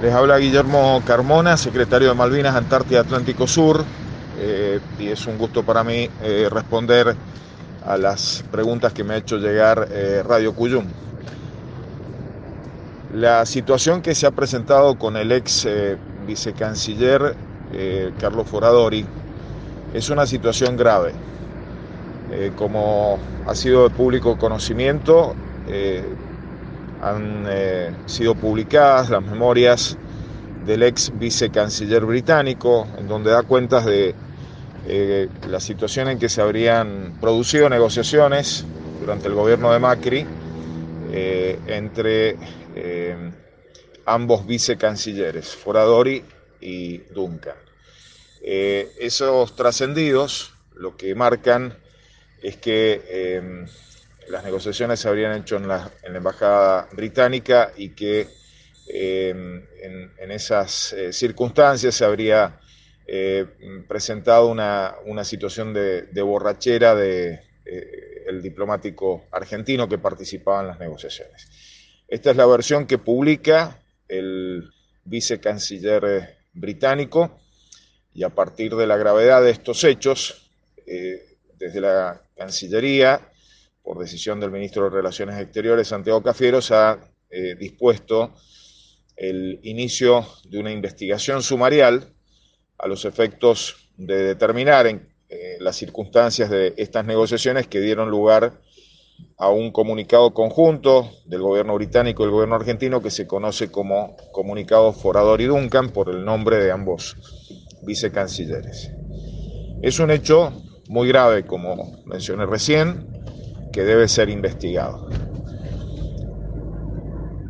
Les habla Guillermo Carmona, secretario de Malvinas Antártida Atlántico Sur, eh, y es un gusto para mí eh, responder a las preguntas que me ha hecho llegar eh, Radio Cuyum. La situación que se ha presentado con el ex vicecanciller Carlos Foradori es una situación grave. como ha sido de público conocimiento, han eh, sido publicadas las memorias del ex vicecanciller británico, en donde da cuentas de eh, la situación en que se habrían producido negociaciones durante el gobierno de Macri eh, entre ambos vicecancilleres, Foradori y Duncan. esos trascendidos lo que marcan es que las negociaciones se habrían hecho en la, embajada británica y que em, en, esas eh, circunstancias se habría eh, presentado una, situación de, borrachera de eh, el diplomático argentino que participaba en las negociaciones. Esta es la versión que publica el vicecanciller británico y a partir de la gravedad de estos hechos, desde la Cancillería por decisión del ministro de Relaciones Exteriores, Santiago Cafiero, se ha eh, dispuesto el inicio de una investigación sumarial a los efectos de determinar en, eh, las circunstancias de estas negociaciones que dieron lugar a un comunicado conjunto del gobierno británico y el gobierno argentino que se conoce como comunicado Forador y Duncan por el nombre de ambos vicecancilleres. Es un hecho muy grave, como mencioné recién, debe ser investigado.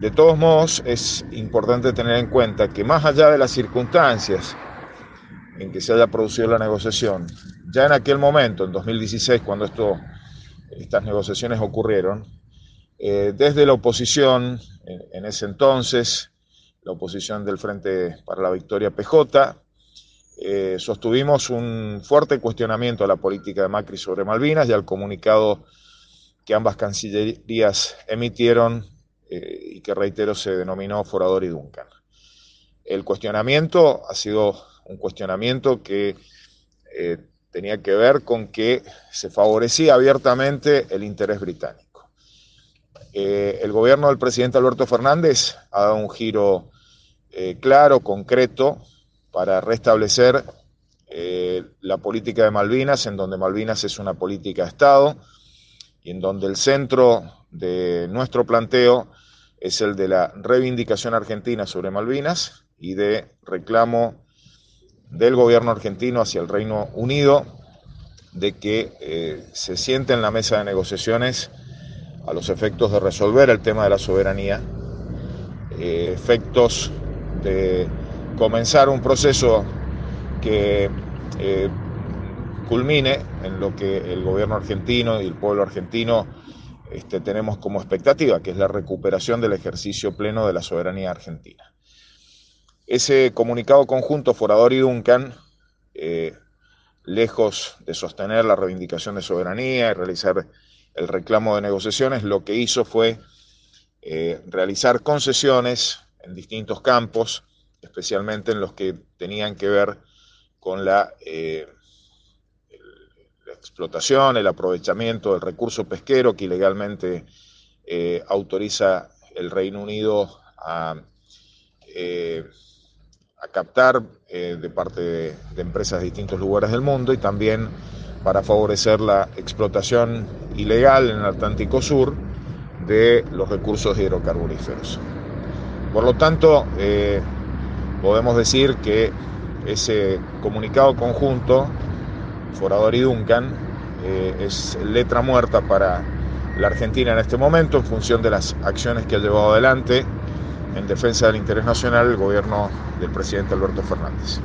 De todos modos, es importante tener en cuenta que más allá de las circunstancias en que se haya producido la negociación, ya en aquel momento, en 2016, cuando estas negociaciones ocurrieron, eh, desde la oposición, en, ese entonces, la oposición del Frente para la Victoria PJ, eh, sostuvimos un fuerte cuestionamiento a la política de Macri sobre Malvinas y al comunicado que ambas cancillerías emitieron eh, y que, reitero, se denominó Forador y Duncan. El cuestionamiento ha sido un cuestionamiento que eh, tenía que ver con que se favorecía abiertamente el interés británico. Eh, el gobierno del presidente Alberto Fernández ha dado un giro claro, concreto, para restablecer la política de Malvinas, en donde Malvinas es una política de Estado, y en donde el centro de nuestro planteo es el de la reivindicación argentina sobre Malvinas y de reclamo del gobierno argentino hacia el Reino Unido de que eh, se siente en la mesa de negociaciones a los efectos de resolver el tema de la soberanía, eh, efectos de comenzar un proceso que eh, culmine en lo que el gobierno argentino y el pueblo argentino este, tenemos como expectativa, que es la recuperación del ejercicio pleno de la soberanía argentina. Ese comunicado conjunto Forador y Duncan, eh, lejos de sostener la reivindicación de soberanía y realizar el reclamo de negociaciones, lo que hizo fue eh, realizar concesiones en distintos campos, especialmente en los que tenían que ver con la eh, explotación, el aprovechamiento del recurso pesquero que ilegalmente eh, autoriza el Reino Unido a, eh, captar eh, de parte de, de, empresas de distintos lugares del mundo y también para favorecer la explotación ilegal en el Atlántico Sur de los recursos hidrocarburíferos. Por lo tanto, podemos decir que ese comunicado conjunto Forador y Duncan, eh, es letra muerta para la Argentina en este momento en función de las acciones que ha llevado adelante en defensa del interés nacional el gobierno del presidente Alberto Fernández.